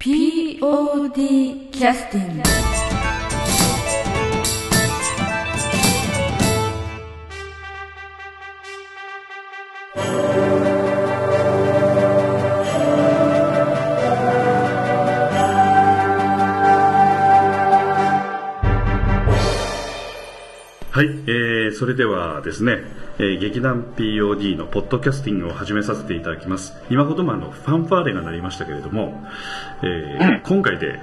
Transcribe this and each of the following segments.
POD キャスティングはい、えー、それではですね、えー劇団 POD のポッドキャスティングを始めさせていただきます。今ほどもあのファンファーレが鳴りましたけれども、えー今回で、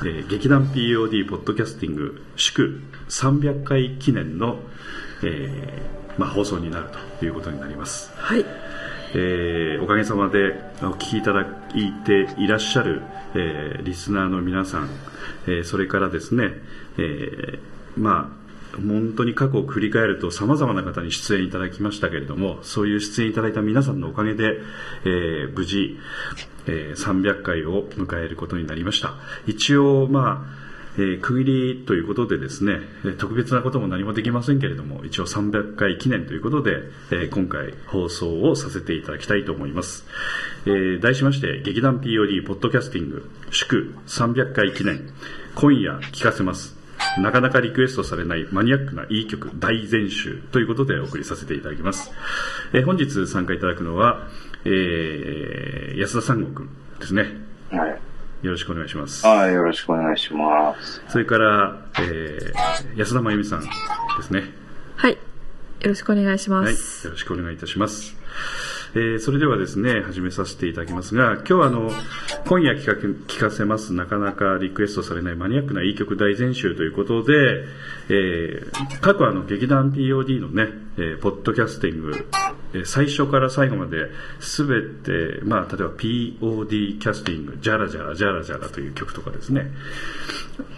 えー劇団 POD ポッドキャスティング祝300回記念の、えーまあ、放送になるということになります。はい。えーおかげさまでお聞きいただいていらっしゃる、えーリスナーの皆さん、えーそれからですね、えーまあ本当に過去を振り返ると様々な方に出演いただきましたけれどもそういう出演いただいた皆さんのおかげで、えー無事、えー300回を迎えることになりました一応まあえー区切りということでですね、特別なことも何もできませんけれども、一応300回記念ということで、えー今回放送をさせていただきたいと思います。えー題しまして、劇団 POD ポッドキャスティング祝300回記念、今夜聞かせます。なかなかリクエストされないマニアックないい曲大全集ということでお送りさせていただきます。えー本日参加いただくのは、えー安田三悟くんですね。はい。よろしくお願いします。はい、よろしくお願いします。それから、えー安田真由美さんですね。はいよろしくお願いしまはい。よす、ろしくお願いいたします。えーそれではですね、始めさせていただきますが、今日はあの、今夜聞かけ聞かせます、なかなかリクエストされないマニアックないい曲大全集ということで、えー過去あの、劇団 POD のね、えーポッドキャスティング、えー最初から最後まで、すべて、まあ、例えば POD キャスティング、ジャラジャラ、ジャラジャラという曲とかですね。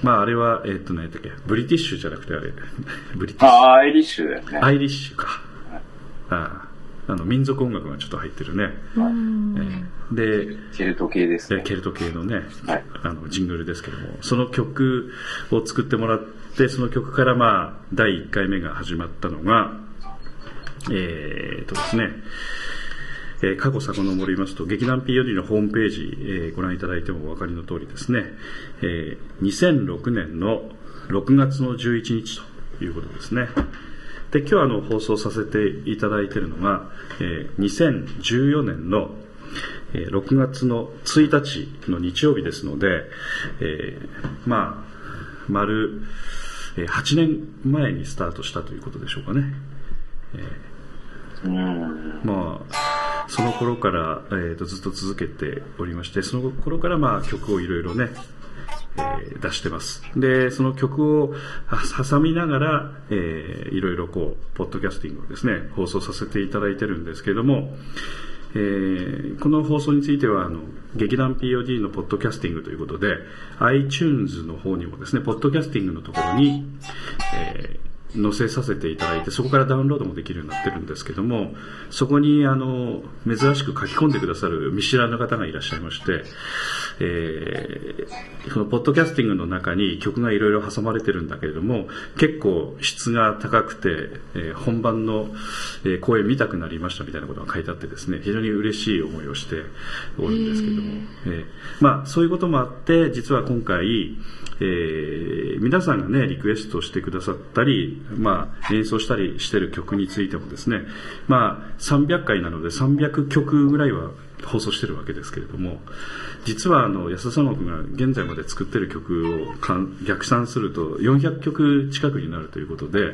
まあ、あれは、えっ、と、何やっけ、ブリティッシュじゃなくてあれ、ブリティッシュ。あ、アイリッシュだよね。アイリッシュか。あああの民族音楽がちょっと入ってるね。えーで、ケルト系ですね。えケルト系のね、はいあのジングルですけども、その曲を作ってもらって、その曲からまあ、第1回目が始まったのが、えー、とですね、えー過去遡りますと、劇団 POD のホームページ、えーご覧いただいてもお分かりの通りですね、えー2006年の6月の11日ということですね。で、今日あの放送させていただいているのが、えー2014年のえー6月の1日の日曜日ですので、えーまあ、丸、えー8年前にスタートしたということでしょうかね。うん。まあ、その頃から、えーとずっと続けておりまして、その頃からまあ曲をいろいろね、え出してます。で、その曲を挟みながら、えーいろいろこう、ポッドキャスティングをですね、放送させていただいてるんですけども、えーこの放送については、あの、劇団 POD のポッドキャスティングということで、iTunes の方にもですね、ポッドキャスティングのところに、えー載せさせていただいて、そこからダウンロードもできるようになってるんですけども、そこに、あの、珍しく書き込んでくださる見知らぬ方がいらっしゃいまして、えー、このポッドキャスティングの中に曲がいろいろ挟まれてるんだけれども、結構質が高くて、えー本番の、えー公演見たくなりましたみたいなことが書いてあってですね、非常に嬉しい思いをしておるんですけども、えーまあそういうこともあって、実は今回、えー皆さんがね、リクエストしてくださったり、まあ演奏したりしてる曲についてもですね、まあ300回なので300曲ぐらいは放送してるわけですけれども、実はあの安田さんが現在まで作ってる曲を逆算すると400曲近くになるということで、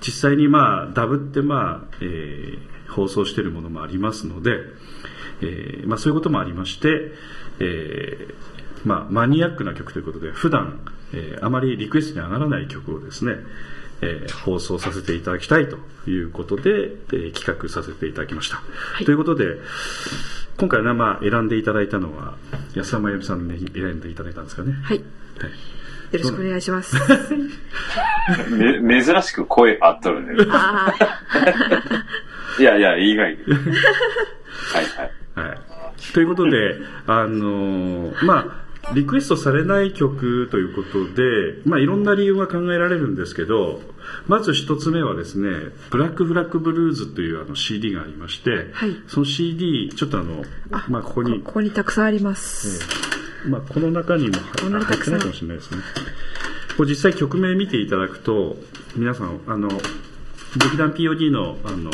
実際にまあダブってまあ、えー放送しているものもありますので、えーまあそういうこともありまして、えーまあマニアックな曲ということで、普段、えーあまりリクエストに上がらない曲をですね、えー放送させていただきたいということで、えー企画させていただきました。ということで、今回ね、まあ、選んでいただいたのは、安田真由美さんに選んでいただいたんですかね。はいはいよろしくお願いしますめ、珍しく声合っとるね。あいやいや、意外に。はいはい。はい。ということで、あのーまあ、リクエストされない曲ということで、まあ、いろんな理由が考えられるんですけど、まず一つ目はですね、ブラックフラッグブルーズというあの CD がありまして、はい。その CD、ちょっとあの、まあ、ここに、ここにたくさんあります、まあ、この中にも入ってないかもしれないですね。これ実際曲名見ていただくと、皆さん、あの、劇団 POD の、あの、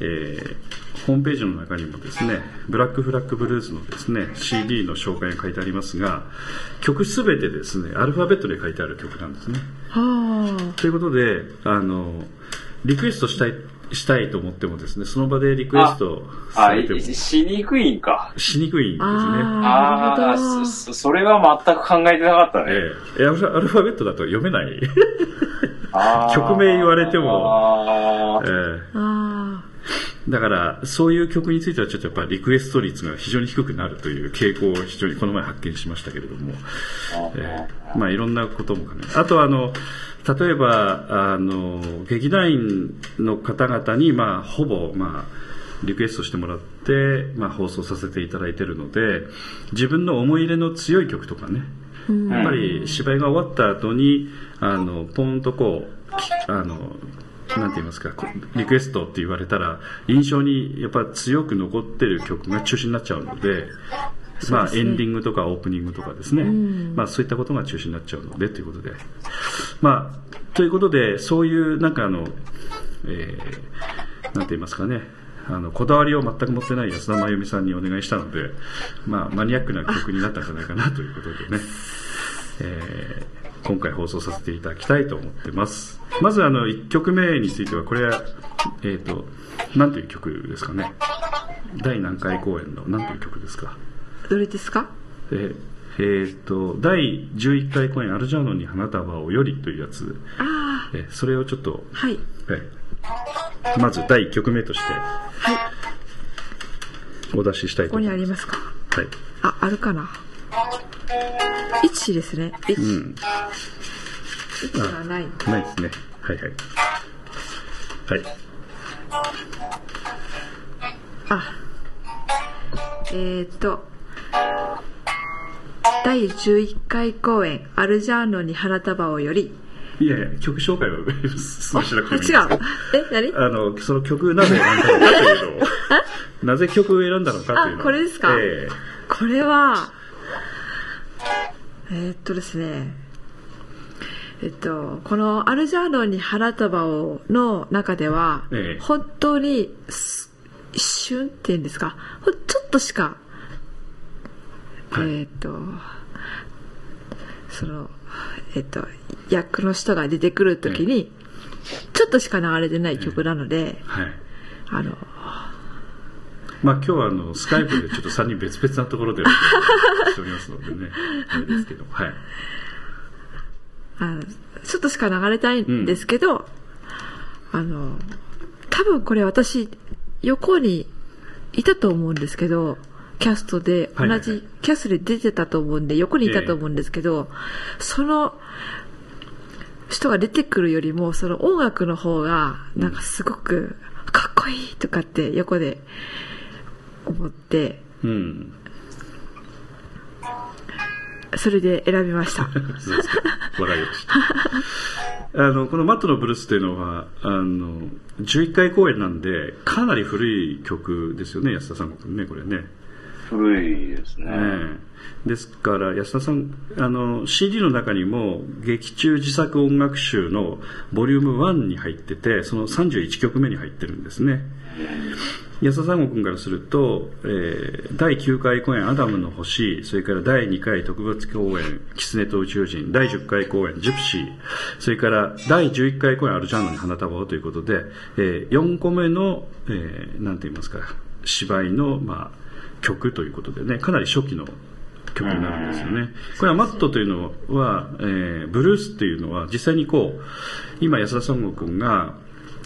えーホームページの中にもですね、ブラックフラッグブルーズのですね、CD の紹介が書いてありますが、曲すべてですね、アルファベットで書いてある曲なんですね。はということで、あの、リクエストしたい、したいと思ってもですね、その場でリクエストさあ、れてもいしにくいんか。しにくいんですね。あ。あ。そ、それは全く考えてなかったね。ええ、アルファアルファベットだと読めない。曲名言われてもあえーえあだから、そういう曲についてはちょっとやっぱりリクエスト率が非常に低くなるという傾向を非常にこの前発見しましたけれども、ええまあいろんなことも考えあとはあの、例えば、あの、劇団員の方々に、まあ、ほぼ、まあ、リクエストしてもらって、まあ、放送させていただいているので、自分の思い入れの強い曲とかね、やっぱり芝居が終わった後に、あの、ポンとこう、きあの、なんて言いますか、こリクエストって言われたら、印象にやっぱ強く残ってる曲が中心になっちゃうので、まあ、エンディングとかオープニングとかですね、まあ、そういったことが中心になっちゃうのでということで、まあ、ということで、そういうなんかあの、えーなんて言いますかね、あのこだわりを全く持ってない安田真由美さんにお願いしたので、まあ、マニアックな曲になったんじゃないかなということでね、えー今回放送させていただきたいと思ってます。まずあの1曲目については、これは、えっ、と、なんという曲ですかね。第何回公演の何という曲ですか。あ。どれですか？えーえーと、第11回公演、アルジャーノンに花束をよりというやつ、あえーそれをちょっと、あ。はい。はい、まず第1曲目としてはい。お出ししたいことこに思います。ありますか？はい。あ、あるかな。1ですね。1。うん。1はない。ないですね。はいはい。はい。あ。えーと。第11回公演、アルジャーノンに花束をより。いやいや、曲紹介はすぐしなくてもい違う。え、何？あの、その曲なぜ選んだのかというのを、なぜ曲を選んだのかというのを。あこれですか？えこれは、えーっとですね、えっと、このアルジャーノンに花束をの中では、ええ。本当にす一瞬っていうんですか、ちょっとしか、はい。えーっと、その、えっと、役の人が出てくるときに、ちょっとしか流れてない曲なので、えはい。あの、まあ今日はあの、スカイプでちょっと3人別々なところでしておりますのでね、あれですけど、はい。ちょっとしか流れたいんですけど、あの、多分これ私、横にいたと思うんですけど、キャストで、同じキャストで出てたと思うんで、横にいたと思うんですけど、その人が出てくるよりも、その音楽の方が、なんかすごく、かっこいいとかって横で思って、うん。それで選びました。そうですか。わかりました。あの、このマットのブルースっていうのは、あの、11回公演なんで、かなり古い曲ですよね、安田さんごくんね、これね。古いですね。ええですから安田さんあの CD の中にも劇中自作音楽集のボリューム1に入っててその31曲目に入ってるんですね。安田三悟君からすると、えー第9回公演「アダムの星」それから第2回特別公演「キツネと宇宙人」第10回公演「ジプシー」それから第11回公演「アルジャーノに花束を」ということで、え4個目の、えーなんて言いますか芝居の、まあ、曲ということでねかなり初期の曲になるんですよね。これはマットというのは、えーブルースっていうのは実際にこう、今安田三悟君が、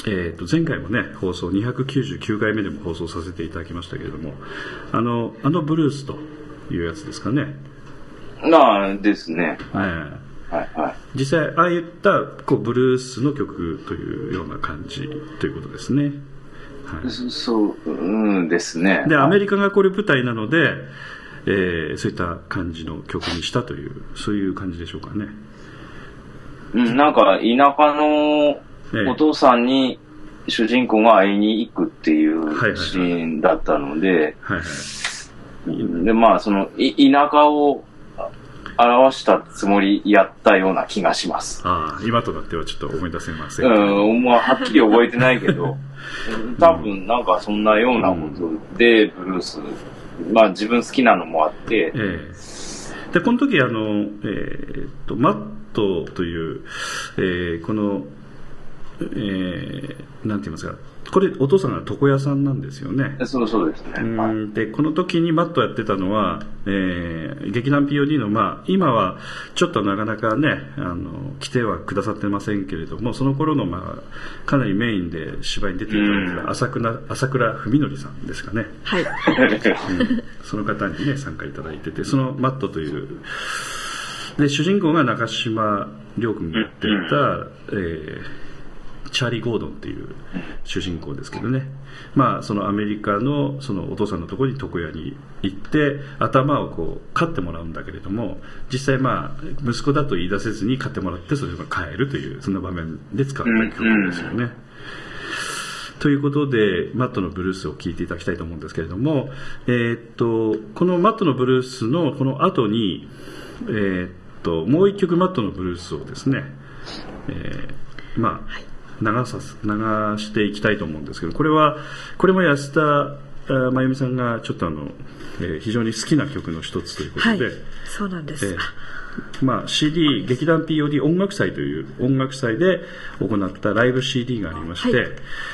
えーと前回もね、放送299回目でも放送させていただきましたけれども、あの、あのブルースというやつですかね。なあ、ですね。えーはいはい。実際、ああいったこうブルースの曲というような感じということですね。はいそそう、うんですね。で、アメリカがこれ舞台なので、えーそういった感じの曲にしたという、そういう感じでしょうかね。うん、なんか、田舎のええお父さんに主人公が会いに行くっていうシーンだったので、はいはい。で、まあ、その、い田舎を表したつもりやったような気がします。ああ、今となってはちょっと思い出せませんう。ん、まあ、はっきり覚えてないけど、多分なんかそんなようなことで、ブルース、まあ自分好きなのもあって、ええで、この時、あの、えーっと、マットという、えーこの、えーなんて言いますか、これ、お父さんが床屋さんなんですよね。そうそうですね。でこの時にマットやってたのは、えー劇団 POD の、まあ、今はちょっとなかなかねあの来てはくださってませんけれどもその頃の、まあ、かなりメインで芝居に出ていただいてた朝倉朝倉文則さんですかね、はい。うんその方にね参加いただいててそのマットというで主人公が中島亮君がやっていた、えーチャーリー・ゴードンっていう主人公ですけどね、まあ、そのアメリカのそのお父さんのところに床屋に行って頭をこう飼ってもらうんだけれども実際まあ息子だと言い出せずに飼ってもらってそれが帰るというそんな場面で使った曲ですよね。ということで、マットのブルースを聴いていただきたいと思うんですけれども、えーっと、このマットのブルースのこの後に、えーっと、もう一曲マットのブルースをですね、えーまあ、流さす、流していきたいと思うんですけど、これは、これも安田真由美さんがちょっとあの、えー非常に好きな曲の一つということはいで、。そうなんです。えーまあ、CD 劇団 POD 音楽祭という音楽祭で行ったライブ CD がありまして、はい。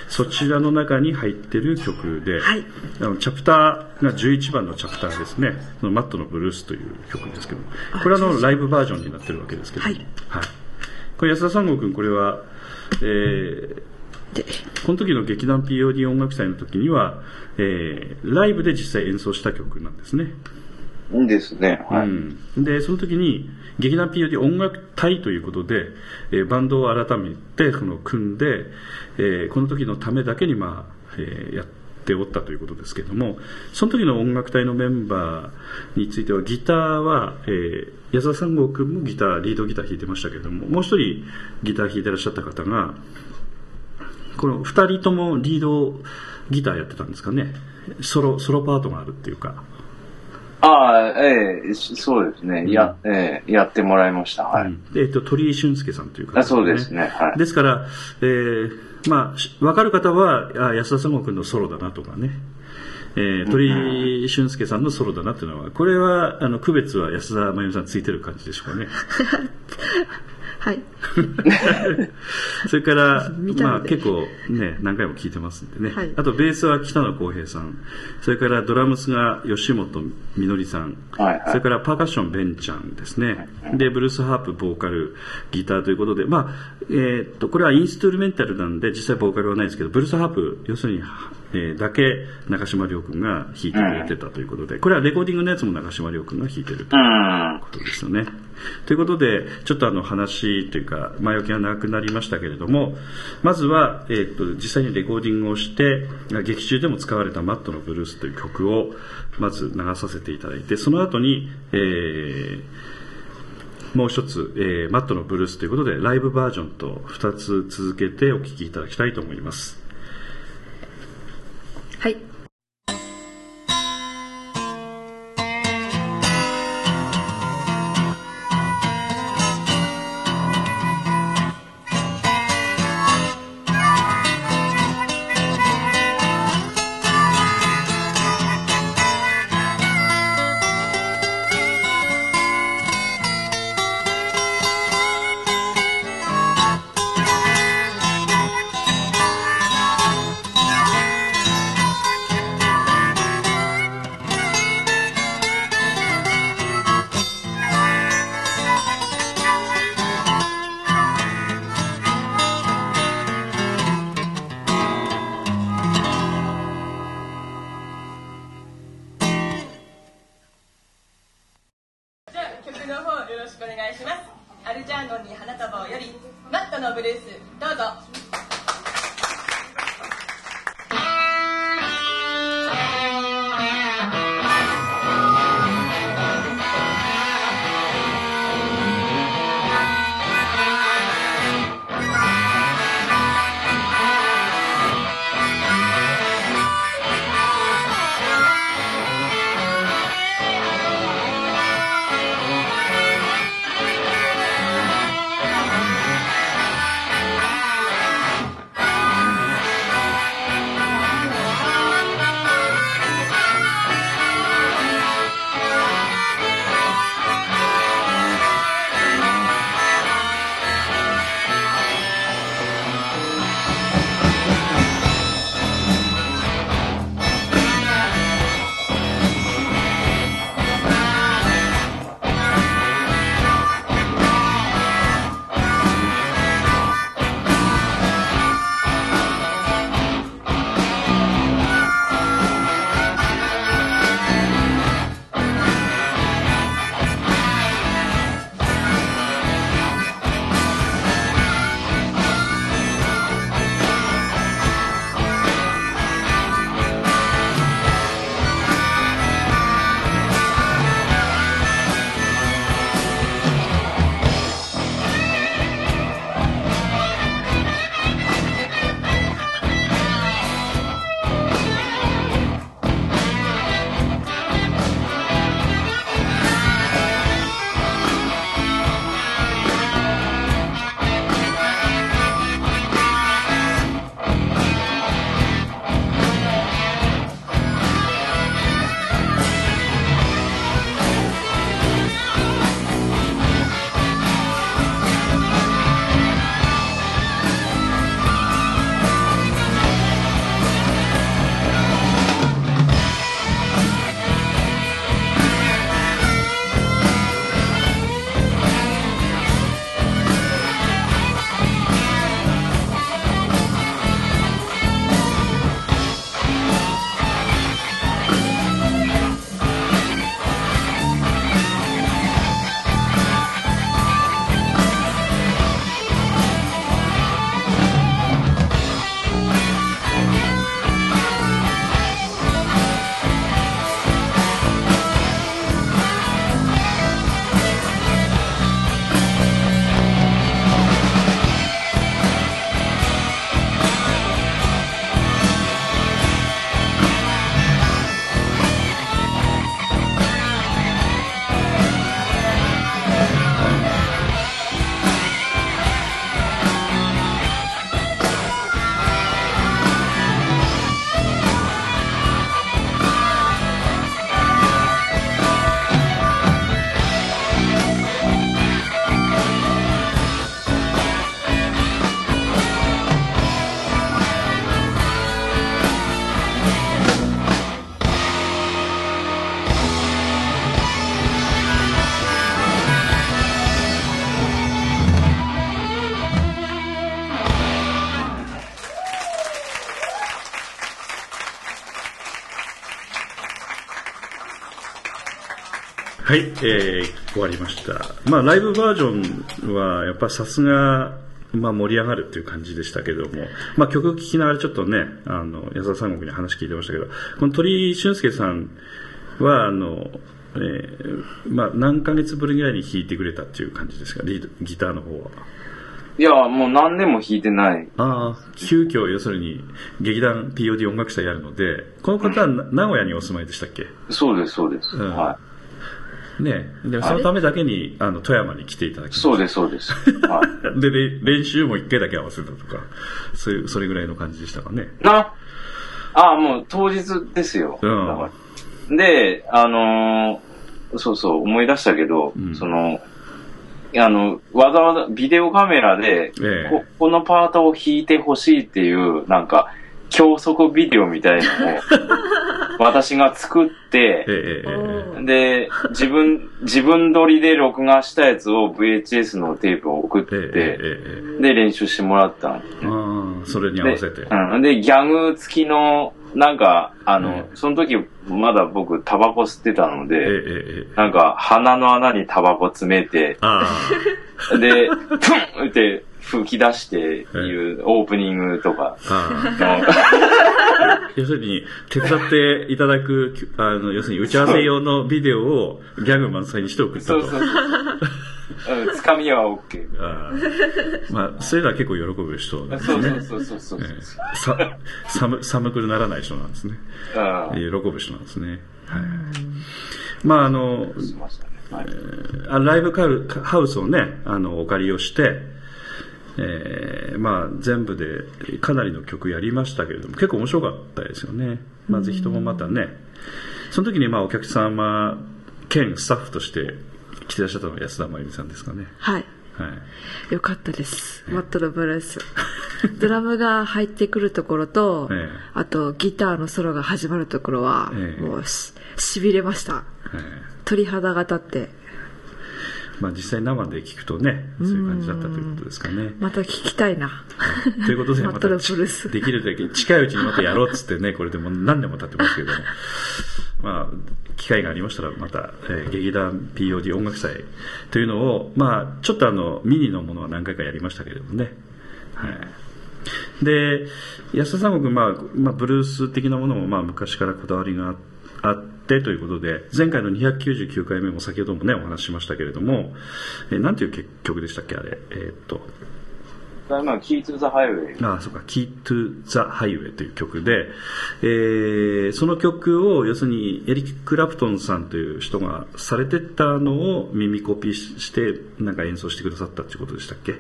そちらの中に入ってる曲で、はい。あのチャプターが11番のチャプターですね「そのマットのブルース」という曲ですけどこれはあのライブバージョンになってるわけですけども、はい。これ安田三郷君これは、えーで、この時の劇団 POD 音楽祭の時には、えーライブで実際演奏した曲なんですね。いいですね。はい。うん、でその時に劇団 POD 音楽隊ということで、えーバンドを改めてこの組んで、えーこの時のためだけに、まあえーやっておったということですけどもその時の音楽隊のメンバーについてはギターは、えー矢沢三郷君もギターリードギター弾いてましたけれどももう一人ギター弾いてらっしゃった方がこの2人ともリードギターやってたんですかねソロソロパートがあるっていうか。ああ、ええしそうですね。や、ええやってもらいました。はい。うんえっと鳥居俊介さんという方あそうですね。はい。ですから、えーまあ、し分かる方は、あ安田三郷君のソロだなとかね、えー鳥居俊介さんのソロだなっていうのは、これは、あの、区別は安田真由美さんついてる感じでしょうかね。はい。それから、まあ結構ね、何回も聞いてますんでね。はいあとベースは北野浩平さん。それからドラムスが吉本みのりさん。はいはいそれからパーカッションベンちゃんですね。で、ブルースハープ、ボーカル、ギターということで、まあ、えーっと、これはインストゥルメンタルなんで、実際ボーカルはないですけど、ブルースハープ、要するに、えーだけ中島亮君が弾いてくれてたということで、これはレコーディングのやつも中島亮君が弾いてるという。ことですよね。ということで、ちょっとあの話というか、前置きがなくなりましたけれども、まずは、えっ、と、実際にレコーディングをして、劇中でも使われたマットのブルースという曲を、まず流させていただいて、その後に、えーもう一つ、えーマットのブルースということで、ライブバージョンと二つ続けてお聴きいただきたいと思います。はい。はい、えー、終わりました。まあ、ライブバージョンは、やっぱさすが、まあ、盛り上がるっていう感じでしたけども、まあ、曲を聴きながらちょっとね、あの、矢沢三国に話聞いてましたけど、この鳥居俊介さんは、あの、えーまあ、何ヶ月ぶりぐらいに弾いてくれたっていう感じですか、リードギターの方は。いや、もう何年も弾いてない。ああ、急遽、要するに、劇団 POD 音楽祭やるので、この方はな名古屋にお住まいでしたっけ？そうです、そうです。うんはねでそのためだけに、あの、富山に来ていただきい。ましたそうです、そうです。はい。で、れ練習も一回だけ合わせたとか、そういう、それぐらいの感じでしたかね。な、ああ、もう当日ですよ。うんで、あのーそうそう、思い出したけど、うんその、あの、わざわざビデオカメラで、ええここのパートを弾いてほしいっていう、なんか、教則ビデオみたいなのを、私が作って、で、自分、自分撮りで録画したやつを VHS のテープを送って、ええで、練習してもらったんですね。それに合でわせて。うん、で、ギャグ付きの、なんか、あの、うんその時、まだ僕、タバコ吸ってたのええで、なんか、鼻の穴にタバコ詰めて、あ。で、プンって吹き出していうオープニングとか 要するに、手伝っていただく、あの、要するに打ち合わせ用のビデオをギャグ満載にして送ったと。そうそうそう。うん、つかみは OK。ああまあ、そういうのは結構喜ぶ人なんですそうね。そうそうそうそう。ええさ寒寒くならない人なんですね。うん。喜ぶ人なんですね。はい。まあ、あの、ライブカルハウスをね、あの、お借りをして、えーまあ、全部でかなりの曲やりましたけれども、結構面白かったですよね。まあ、ぜひともまたね、その時にまあ、お客様兼スタッフとして来てらっしゃったのが安田真由美さんですかね。はい。はい。よかったです。マットのブルース。ドラムが入ってくるところと、ええあとギターのソロが始まるところは、ええもうし、痺れました。え鳥肌が立って、ーまあ、実際生で聞くとね、そういう感じだったということですかね。また聞きたいな。ということで、またできるだけ近いうちにまたやろうっつってね、これでもう何年も経ってますけども。まあ、機会がありましたら、また、えー劇団 POD 音楽祭というのを、まあ、ちょっとあの、ミニのものは何回かやりましたけれどもね。はい。で、安田三国、まあ、まあ、ブルース的なものも、まあ、昔からこだわりがあってということで、前回の299回目も先ほどもね、お話ししましたけれども、えーなんていう曲でしたっけ、あれ？えーっと、まあ、キーツ・ザ・ハイウェイ。ああ、そうか、Key to the Highway という曲で、えーその曲を、要するに、エリック・クラプトンさんという人がされてたのを耳コピーして、なんか演奏してくださったっていうことでしたっけ？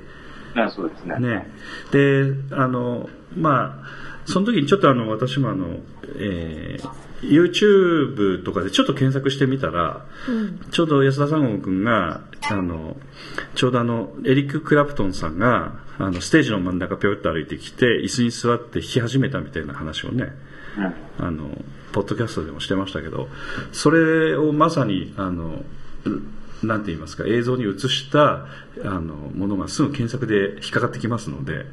あそうですね。ね。で、あの、まあ、その時にちょっとあの、私もあの、えー YouTube とかでちょっと検索してみたら、ちょうど安田三郷君が、あの、ちょうどあの、エリック・クラプトンさんが、あの、ステージの真ん中ぴょいっと歩いてきて、椅子に座って弾き始めたみたいな話をね、うん。あの、ポッドキャストでもしてましたけど、それをまさに、あの、なんて言いますか、映像に映した、あの、ものがすぐ検索で引っかかってきますので、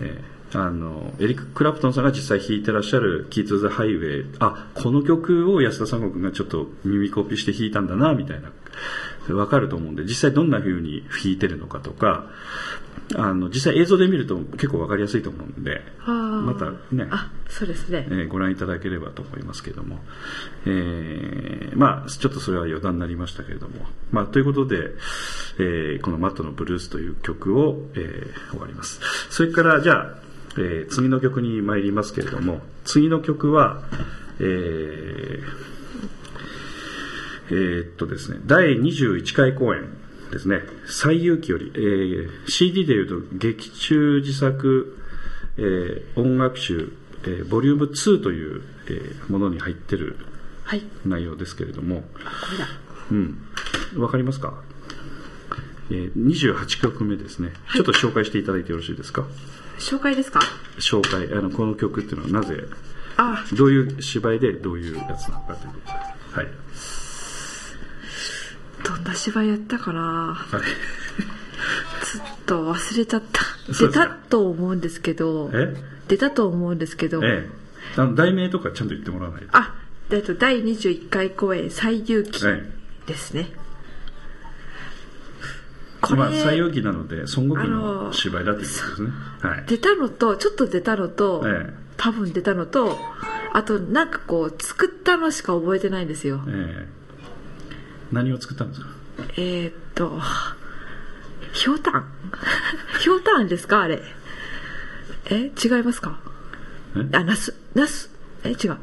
えーあの、エリック・クラプトンさんが実際弾いてらっしゃる、キート・ザ・ハイウェイ、あ、この曲を安田三国がちょっと耳コピーして弾いたんだな、みたいな、わかると思うんで、実際どんな風に弾いてるのかとか、あの、実際映像で見ると結構わかりやすいと思うんで、またね、あ、そうですね。え。ーご覧いただければと思いますけども、えーまあちょっとそれは余談になりましたけれども、まあということで、えーこのマットのブルースという曲を、えー終わります。それからじゃあ、えー次の曲に参りますけれども、次の曲は、えーえーっとですね、第21回公演ですね、最勇気より、えー CD でいうと劇中自作、えー音楽集、えーボリューム2という、えーものに入ってるはい。内容ですけれども、これだ。うん。わかりますか？えー、28曲目ですね。ちょっと紹介していただいてよろしいですか？紹介ですか？紹介、あの、この曲っていうのはなぜ、あ、どういう芝居でどういうやつなのかということで。はい。どんな芝居やったかな？はい。ちょっと忘れちゃった。出たと思うんですけど、え？出たと思うんですけど、ええ。あの、題名とかちゃんと言ってもらわないと。あ、えっと、第21回公演、最勇気。はい。ですね。まあ、西洋記なので孫悟空の芝居だということですね。はい。出たのと、ちょっと出たのと、ええ。多分出たのと、あとなんかこう、作ったのしか覚えてないんですよ。ええ。何を作ったんですか？えーっと、ひょうたん。ひょうたんですか？あれ。え違いますか？え？あ、ナス、ナス、え違う。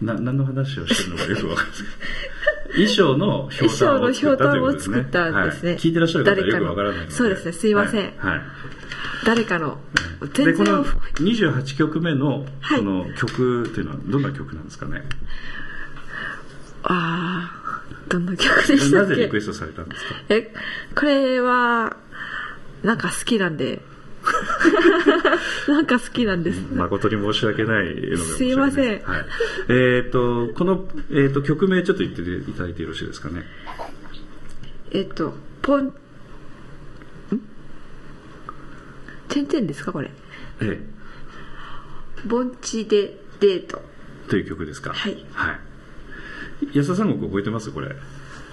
な何の話をしてるのかよくわかんない 衣装のひょうたんを作ったということですね衣装のひょうたんを作ったんですね。はい。聞いてらっしゃる方は誰かのよくわからないそうですね。すいません。はい、はい誰かの、で全然この28曲目のはい。その曲というのはどんな曲なんですかね、ああ、どんな曲でしたなっけ？ぜリクエストされたんですか？え、これは、なんか好きなんで。なんか好きなんです。誠に申し訳ないのす。いません。はい、えっ、とこの、えー、と曲名ちょっと言っていただいてよろしいですかね？えっと、ポン、ん？てんてんですかこれ？え盆地でデート。えという曲ですか？はい。はい。安田三国覚えてます？これ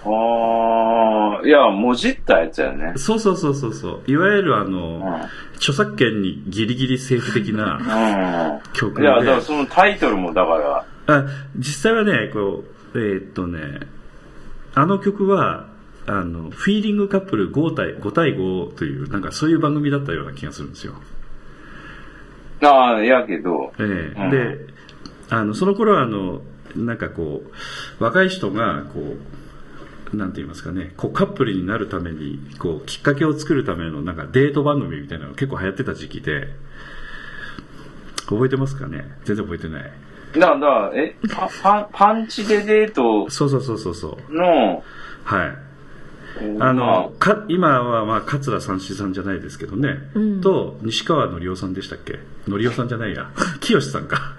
ああ、いや、もじったやつやね。そうそうそうそうそう。いわゆるあの、うん。著作権にギリギリセーフ的なうん。曲で。いや、だからそのタイトルもだから、あ実際はねこうえーっとねあの曲はあのフィーリングカップル5対 ,5 対5というなんかそういう番組だったような気がするんですよ、ああ、やけど、ええ。うん。であのその頃はあのなんかこう若い人がこうなんて言いますかねこうカップルになるためにこうきっかけを作るためのなんかデート番組みたいなのが結構流行ってた時期で覚えてますかね？全然覚えてない。だえ？パパン、パンチでデートそうそうそうそうそう。の、はい。あの、か今はまあ桂三枝さんじゃないですけどね、うん。と西川のりおさんでしたっけ？のりおさんじゃないや。清さんか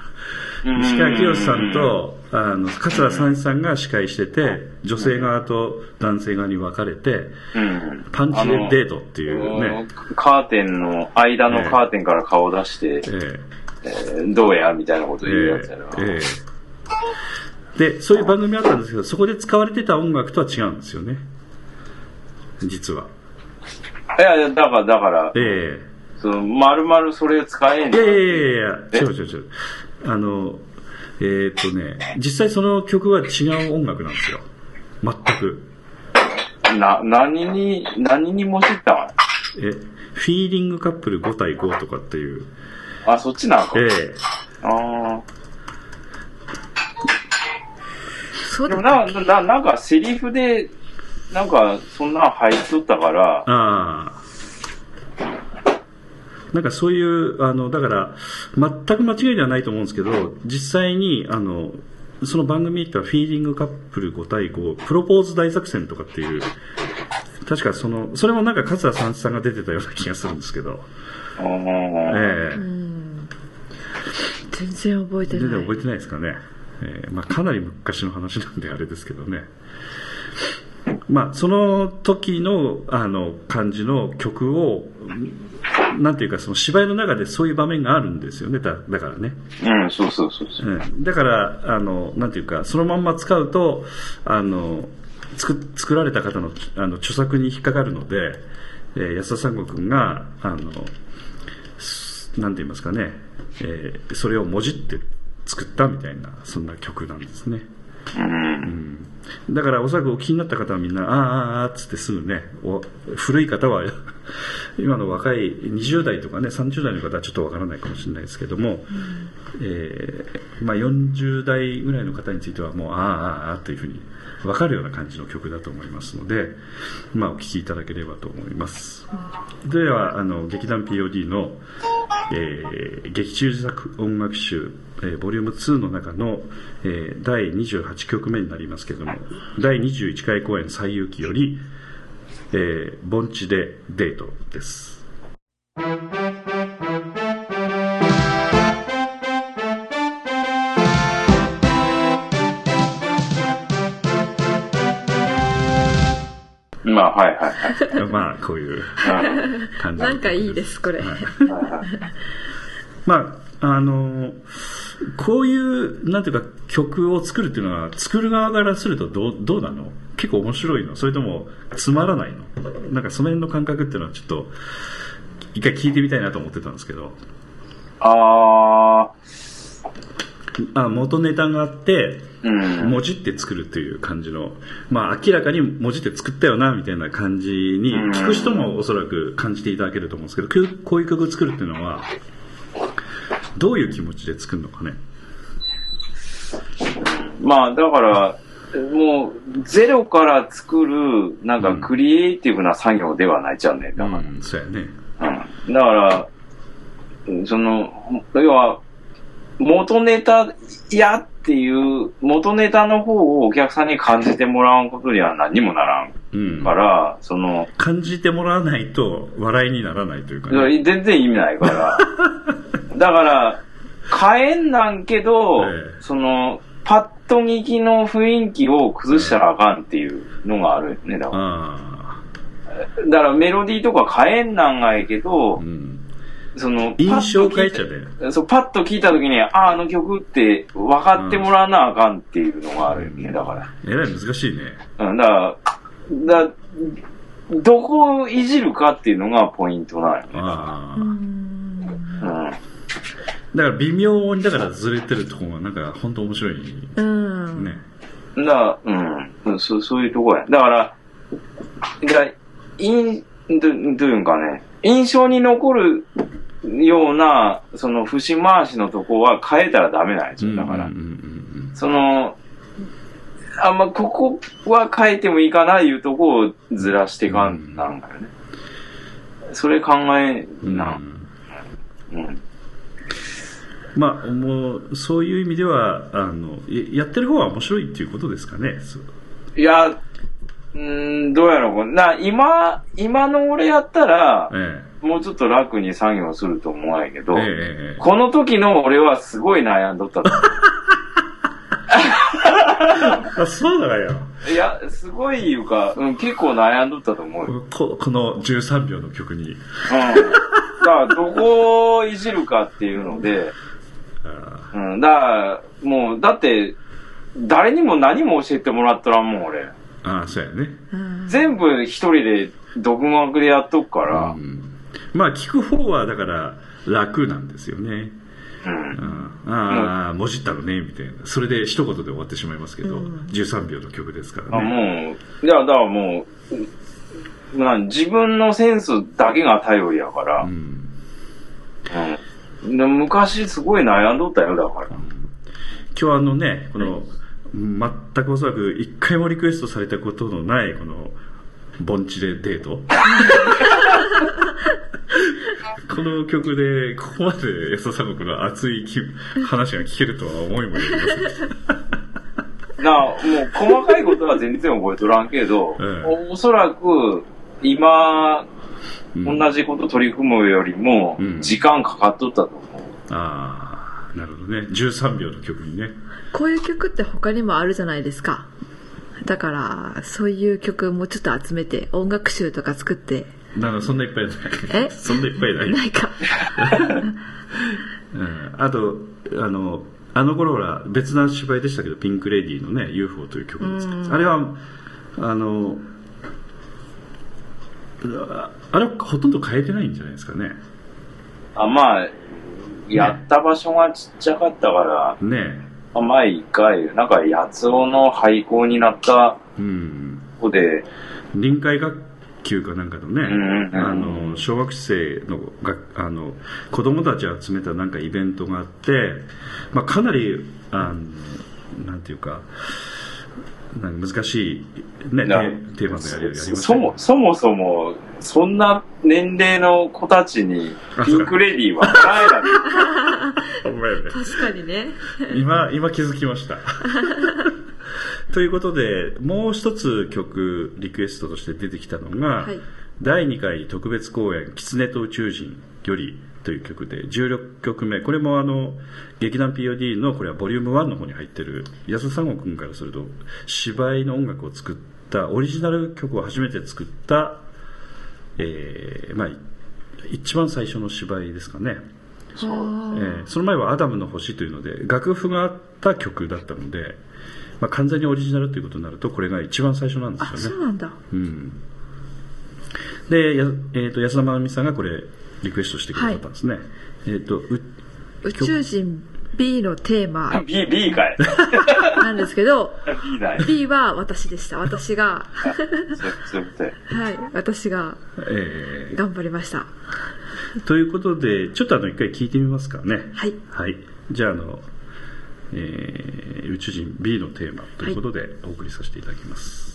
うん西川清さんとあの桂三枝さんが司会してて女性側と男性側に分かれてうん、パンチでデートっていうね、カーテンの、間のカーテンから顔出して、ええ。ーどうやみたいなことえ言うやつやな。ええでそういう番組あったんですけどそこで使われてた音楽とは違うんですよね。実は。いやいや、だから、だから、ええ。その、まるまるそれを使えんじゃんいやいやいやいやえ違う違う違う。あの、えーっとね、実際その曲は違う音楽なんですよ。全く。な、何に、何にもじったんえ、フィーリングカップル5対5とかっていう。あ、そっちなんか。えあそうあ。でもな、な、なんかセリフで、なんか、そんなん入っとったからえ、ああ。なんかそういう、あの、だから、全く間違いではないと思うんですけど、実際に、あの、その番組ってはフィーリングカップル5対5、プロポーズ大作戦とかっていう、確かその、それもなんか桂三枝さんが出てたような気がするんですけど、ええ。うん。全然覚えてない。全然覚えてないですかね、えーまあ、かなり昔の話なんであれですけどね、まあ、その時のあの感じの曲をなんていうかその芝居の中でそういう場面があるんですよねだだからね、うん、そうそうそうそう。うん、だからあのなんていうかそのまんま使うとあの作作られた方のあの著作に引っかかるので、えー安田三悟君があのすなんて言いますかね、えーそれをもじって作ったみたいなそんな曲なんですね。うん。だからおそらくお気になった方はみんな、ああ、ああ、つってすぐね、お古い方は、今の若い20代とかね、30代の方はちょっとわからないかもしれないですけども、えーまあ、40代ぐらいの方についてはもう、ああ、ああ、ああというふうにわかるような感じの曲だと思いますので、まあ、お聴きいただければと思います。では、あの、劇団 POD の、えー劇中自作音楽集、えーボリューム2の中の、えー第28曲目になりますけれども第21回公演「西遊記」より「えー盆地でデート」ですまあ、はいはいはい。まあこういううん感じなんかいいです、これ。まああのこういうなんていうか曲を作るっていうのは作る側からするとどうどうなの？結構面白いの？それともつまらないの？なんかその辺の感覚っていうのはちょっと一回聞いてみたいなと思ってたんですけど。ああ元ネタがあってー、うん。文字って作るっていう感じの、まあ明らかに文字って作ったよな、みたいな感じに、うん。聞く人もおそらく感じていただけると思うんですけど、こうこういう曲作るっていうのは、どういう気持ちで作るのかね？まあ、だから、もう、ゼロから作る、なんかクリエイティブな作業ではないじゃんね。だから。うん、そうやね。うんだから、うんその、要は、元ネタやっていう、元ネタの方をお客さんに感じてもらうことには何もならんうん。から、その、感じてもらわないと笑いにならないというかね。全然意味ないから。だから、変えんなんけど、ええその、パッと聞きの雰囲気を崩したらあかんっていうのがあるよね。だからあだからメロディーとか変えんなんがええけどあ、う、ん。その、印象変えちゃうで。そう、パッと聞いたときに、ああ、あの曲って分かってもらわなあかんっていうのがあるよね、だから。えらい難しいね。うん、だから、だどこをいじるかっていうのがポイントなんよね。ああ。うんうん。だから微妙にだからずれてるところがなんか本当面白いうん。ね。だから、うんうん、そう、そういうとこや。だから、だから、いん、どどういうんかね、印象に残るような、その節回しのとこは変えたらダメなんですよ、だから。うんうんうんその、あんまここは変えてもいいかないうとこをずらしてかんなんだよね。それ考えうんな。うん。まあ、もう、そういう意味では、あの、ややってる方は面白いっていうことですかね。いや、うーん、どうやろう。な、今、今の俺やったら、えもうちょっと楽に作業すると思うんやけど、えええええこの時の俺はすごい悩んどった あそうだよ。う。いや、すごいいうか、うん、結構悩んどったと思うよ。ここの13秒の曲に。うん。だから、どこをいじるかっていうので、あうん、だから、もう、だって、誰にも何も教えてもらったらんもん、俺。ああ、そうやね。うん全部一人で独学でやっとくからう、んまあ、聞く方は、だから、楽なんですよね。うん。うんああ、もじったのね、みたいな。それで一言で終わってしまいますけど、うん13秒の曲ですからあね。もう、いや、だからもう、まあ、自分のセンスだけが頼りやから、ううんんで昔すごい悩んどったよ、だから。今日あのね、この、全くおそらく一回もリクエストされたことのない、この、盆地でデート。この曲で、ここまで安田三国の熱い気話が聞けるとは思いもよりませんでした。だからもう細かいことは全然覚えとらんけど、ええおおそらく今、うん同じこと取り組むよりもうん、時間かかっとったと思う。ああ、なるほどね。13秒の曲にね。こういう曲って他にもあるじゃないですか。だから、そういう曲もうちょっと集めて、音楽集とか作って、だからそんないっぱいない。え？そんないっぱいない。ないか。うんあと、あの、あの頃は別な芝居でしたけど、ピンク・レディーのね、UFO という曲ですあれは、あの、ああれはほとんど変えてないんじゃないですかね。あまあ、やった場所がちっちゃかったから、ねまあ前一回、なんか、八つ尾の廃校になったうん。子で、臨海学級かなんかのね、うんうんあの、小学生のが、あの、子供たちを集めたなんかイベントがあって、まあ、かなり、あの、なんていうか、なんか難しい、ね、テなーテーマでやりやりましたそも、そもそも、そんな年齢の子たちに、ピンクレディーはない。確かにね。今、今気づきました。ということで、もう一つ曲、リクエストとして出てきたのが、はい第2回特別公演、狐と宇宙人よりという曲で、16曲目。これもあの、劇団 POD の、これはボリューム1の方に入ってる、安田三悟君からすると、芝居の音楽を作った、オリジナル曲を初めて作った、えー、まあ、一番最初の芝居ですかね。えーその前は「アダムの星」というので楽譜があった曲だったのでまあ、完全にオリジナルということになるとこれが一番最初なんであ、すよねそうなんだ。うん、で、やえー、と安田真奈美さんがこれリクエストしてくださったんですね、えっ、とう宇宙人 B のテーマ B、B かい。なんですけど、B。B は私でした。私が、はい、私がえー頑張りました。ということでちょっとあの一回聞いてみますかねはい。はい、じゃああの、えー宇宙人 B のテーマということでお送りさせていただきます、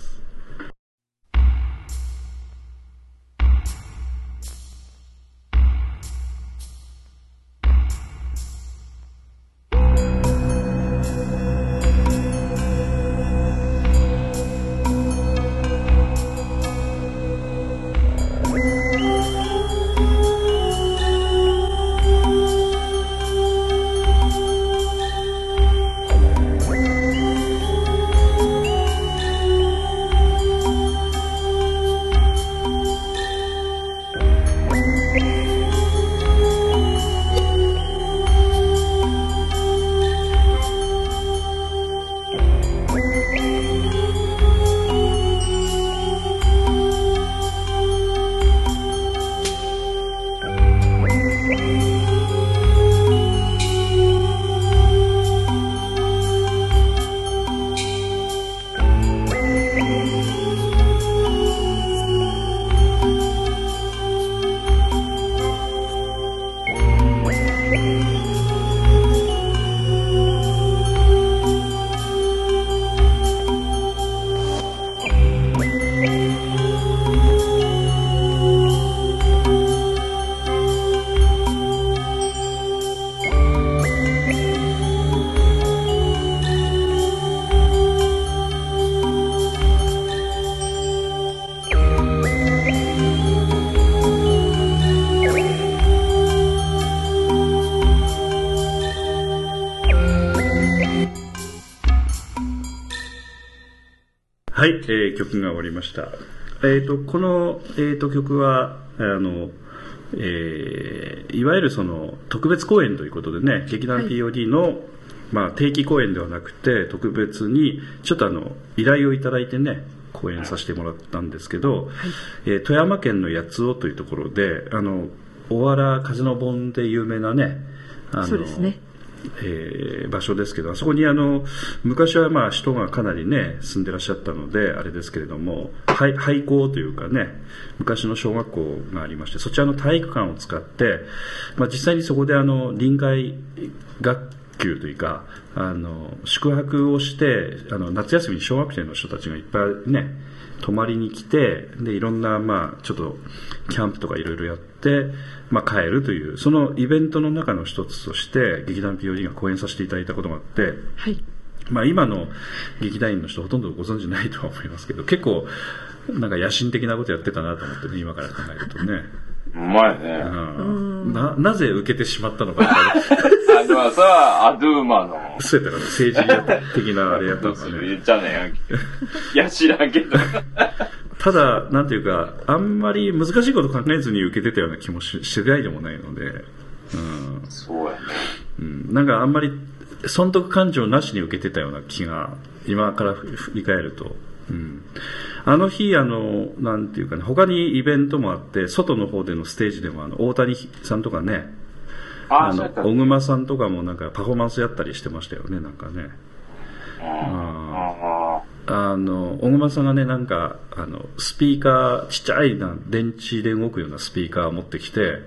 えー曲が終わりました。えっ、と、この、えー、と曲は、あの、えーいわゆるその特別公演ということでね、劇団はい POD の、まあ、定期公演ではなくて、特別に、ちょっとあの、依頼をいただいてね、公演させてもらったんですけど、えー富山県の八尾というところで、あの、大原風の盆で有名なね、あのそうですね。えー場所ですけど、あそこにあの、昔はまあ人がかなりね、住んでらっしゃったので、あれですけれども、廃廃校というかね、昔の小学校がありまして、そちらの体育館を使って、まあ実際にそこであの、臨海学級というか、あの、宿泊をして、あの、夏休みに小学生の人たちがいっぱいね、泊まりに来て、で、いろんな、まあ、ちょっと、キャンプとかいろいろやって、まあ、帰るという、そのイベントの中の一つとして、劇団 POD が講演させていただいたことがあって、はい。まあ、今の劇団員の人ほとんどご存知ないとは思いますけど、結構、なんか野心的なことやってたなと思ってね、今から考えるとね。うまいね。うんな、なぜ受けてしまったのか あれはさ、アドゥーマの、そうやったかな、政治的なあれやったのかね。言っちゃねえやんけ。いや、知らんけど。ただ、なんていうか、あんまり難しいこと考えずに受けてたような気もししてないでもないので、うん。そうやね。うん、なんかあんまり損得感情なしに受けてたような気が今から振り返ると、うん、あの日あのなんていうかね他にイベントもあって外の方でのステージでもあの大谷さんとかねあ。の小熊さんとかもなんかパフォーマンスやったりしてましたよねなんかね。ああの小熊さんがねなんかあのスピーカーちっちゃいな電池で動くようなスピーカーを持ってきて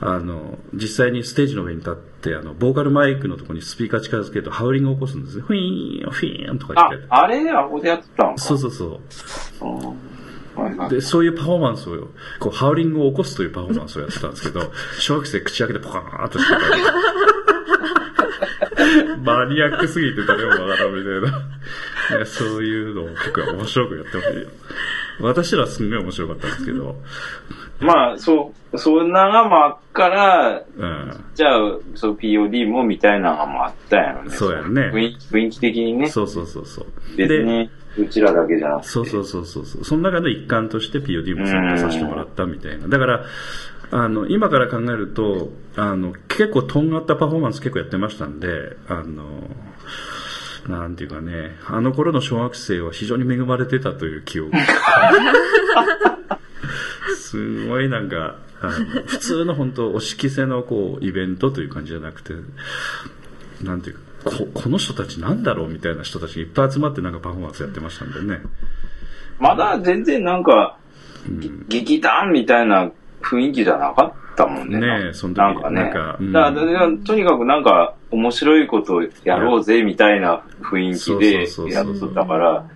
あの実際にステージの上に立ってあのボーカルマイクのところにスピーカー近づけるとハウリングを起こすんですね。フィーンフィーンとかあ言って、あれあ、ここでやってたんか。そうそうそう。うんはいはい。でそういうパフォーマンスをこうハウリングを起こすというパフォーマンスをやってたんですけど 小学生口開けてポカーンとしてた マニアックすぎて誰もわからんみたいな。なんかそういうのを結構面白くやってほしい私らすんごい面白かったんですけど、まあ、そう、そんながもあっから、うん、じゃあ、そう、POD もみたいなのがもあったんやろね。そうやね。雰雰囲気的にね。そうそうそうそう。別に、うちらだけじゃなくて。そうそうそうそうそう。その中の一環として POD も参加させてもらったみたいな。だから、あの、今から考えると、あの、結構とんがったパフォーマンス結構やってましたんで、あの、なんていうかね、あの頃の小学生は非常に恵まれてたという記憶。すごいなんか、あの普通の本当、おしきせのこう、イベントという感じじゃなくて、なんていうか、ここの人たちなんだろうみたいな人たちがいっぱい集まってなんかパフォーマンスやってましたんでね。まだ全然なんか、劇団みたいな雰囲気じゃなかったもんね。ねえその時なんかね。なんかうんだからとにかくなんか、面白いことやろうぜみたいな雰囲気でやっとったから、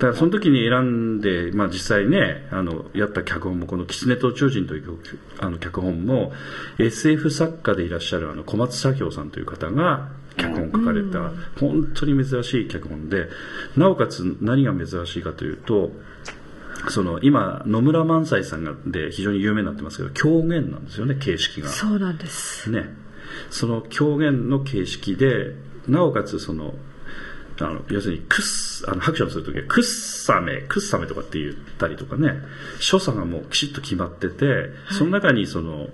だからその時に選んで、まあ実際ね、あの、やった脚本も、この狐と宇宙人という曲あの脚本も、SF 作家でいらっしゃるあの小松左京さんという方が脚本を書かれた、本当に珍しい脚本で、なおかつ何が珍しいかというと、その今、野村萬斎さんがで非常に有名になってますけど、狂言なんですよね、形式が。そうなんです。ね、その狂言の形式で、なおかつその、あの要するにくっあの、拍手をするときは、くっさめ、くっさめとかって言ったりとかね、所作がもうきちっと決まってて、その中にその、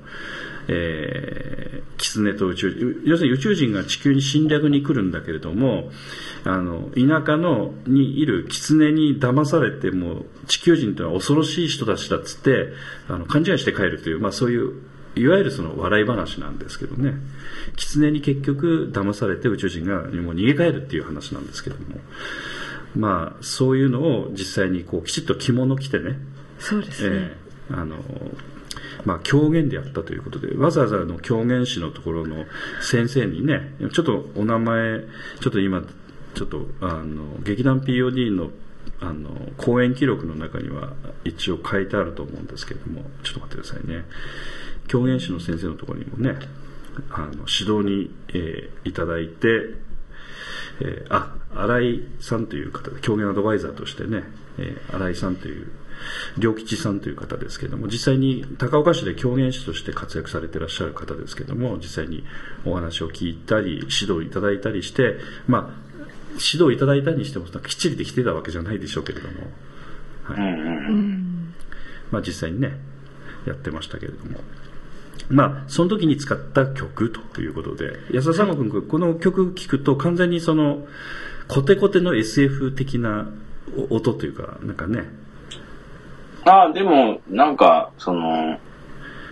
えー、狐と宇宙人、要するに宇宙人が地球に侵略に来るんだけれども、あの、田舎の、にいる狐に騙されて、もう地球人というのは恐ろしい人たちだっつって、あの、勘違いして帰るという、まあそういう、いわゆるその笑い話なんですけどね。狐に結局騙されて宇宙人がもう逃げ帰るっていう話なんですけども。まあ、そういうのを実際にこう、きちっと着物着てね、そうですね。ええあの、まあ、狂言でやったということで、わざわざの狂言師のところの先生にね、ちょっとお名前、ちょっと今、ちょっと、あの、劇団 POD の、あの、公演記録の中には一応書いてあると思うんですけれども、ちょっと待ってくださいね。狂言師の先生のところにもね、あの、指導に、えーいただいて、えーあ、新井さんという方で、狂言アドバイザーとしてね、えー新井さんという、良吉さんという方ですけども、実際に高岡市で狂言師として活躍されていらっしゃる方ですけども、実際にお話を聞いたり、指導いただいたりして、まあ、指導いただいたにしても、きっちりできてたわけじゃないでしょうけれども、はい。まあ実際にね、やってましたけれども。まあ、その時に使った曲ということで、安田さん君、この曲聴くと完全にその、コテコテの SF 的な音というか、なんかね、ああ、でも、なんか、その、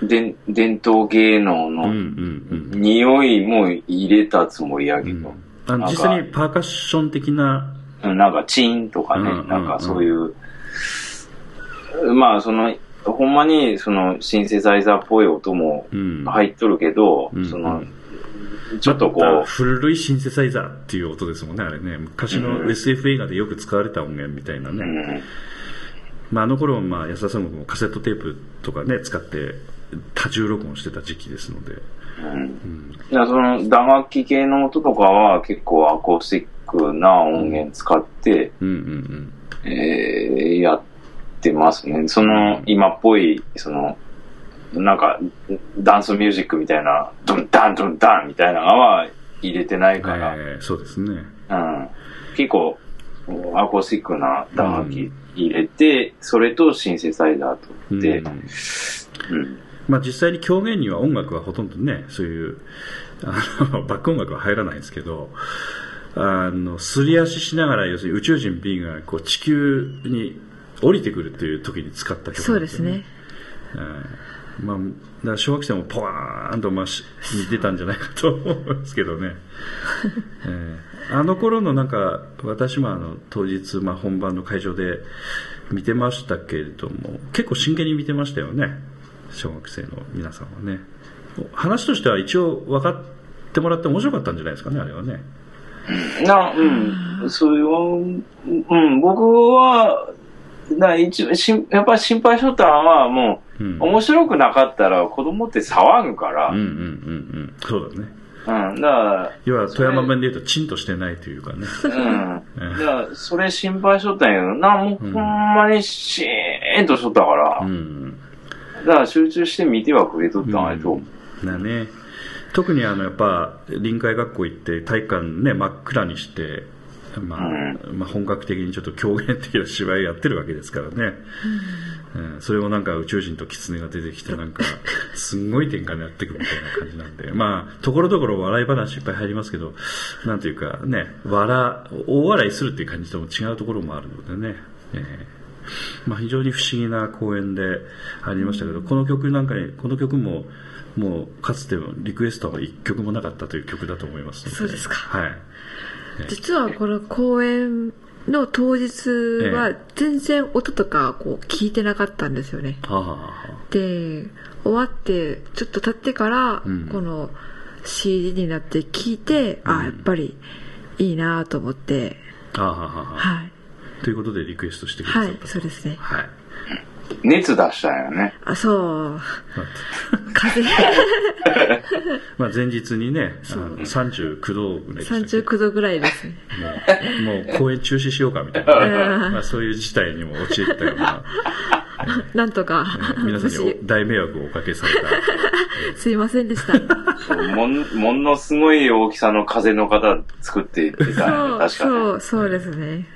伝伝統芸能のん匂いも入れたつもりやうん。うんけど、あの実際にパーカッション的な、うんなんかチーンとかね、うんうんなんかそういう、まあ、その、ほんまに、その、シンセサイザーっぽい音もうん。入っとるけど、うんその、ちょっとこう、古いシンセサイザーっていう音ですもんね、あれね。昔のうん SF 映画でよく使われた音源みたいなね。うんまあ、あの頃はまあ安田さんもカセットテープとかね使って多重録音してた時期ですので、うん。いやその打楽器系の音とかは結構アコースティックな音源使って、うんうんえーやってますね。その今っぽい、その、なんか、ダンスミュージックみたいな、ドンダンドンダンみたいなのは入れてないうん、から、えーそうですね。うん、結構、アコースティックな打楽器入れて、それとシンセサイザーとで、うん。うん。まあ、実際に狂言には音楽はほとんどねそういうあのバック音楽は入らないんですけどあのすり足しながら要するに宇宙人 B がこう地球に降りてくるっていう時に使った曲そうですね。はいまあ、小学生もポワーンとまあし似てたんじゃないかと思うんですけどね、えーあの頃のなんか私もあの当日、まあ、本番の会場で見てましたけれども結構真剣に見てましたよね。小学生の皆さんはね。話としては一応分かってもらって面白かったんじゃないですかねあれはね。な、うん、そういう、うん、僕は、な一応しんやっぱり心配しとったのは、もう、うん。面白くなかったら子供って騒ぐから、うんうんうんうん。そうだね。うん、だから、要は富山弁で言うとチンとしてないというかね。うん。だから、それ心配しとったんやけど、な、もうほんまにシーンとしとったから、うん。だから集中して見てはくれとったんやと。だね。特にあのやっぱ臨海学校行って体育館ね真っ暗にしてまあ、まあ本格的にちょっと狂言的な芝居やってるわけですからね。うん、それをなんか宇宙人と狐が出てきて なんか、すんごい展開になっていくみたいな感じなんで、まあ、ところどころ笑い話いっぱい入りますけど、なんていうかね、笑、大笑いするっていう感じとも違うところもあるのでね、えーまあ非常に不思議な公演でありましたけど、この曲なんかに、この曲も、もうかつてリクエストは一曲もなかったという曲だと思いますので。そうですか。はい。実はこの公演の当日は全然音とかこう聞いてなかったんですよね。はあ、はあはあ、で、終わってちょっと経ってからうん、この CD になって聞いて、あ、やっぱりいいなと思って、はい。ということでリクエストしてくださはいった、と。そうですね。はい。熱出したんよね。あ、そう。風邪、まあ前日にね、あの39度ぐらいでしたっけ？39度ぐらいですね。もうもう公演中止しようかみたいな、まあ、そういう事態にも陥ったような、なんとか、皆さんに大迷惑をおかけされた。すいませんでした。そうもんものすごい大きさの風の方作っていたそよね、う、確かに。そう、そうですね。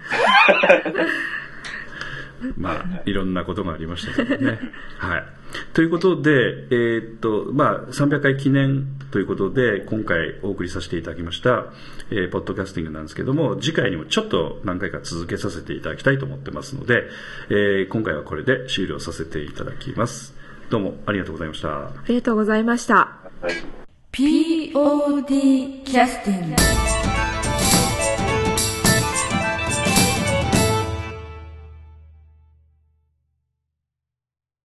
まあ、いろんなことがありましたけどね。はい。ということで、えーっと、まあ、300回記念ということで、今回お送りさせていただきました、えーポッドキャスティングなんですけども、次回にもちょっと何回か続けさせていただきたいと思ってますので、えー今回はこれで終了させていただきます。どうもありがとうございました。ありがとうございました。はい POD キャスティング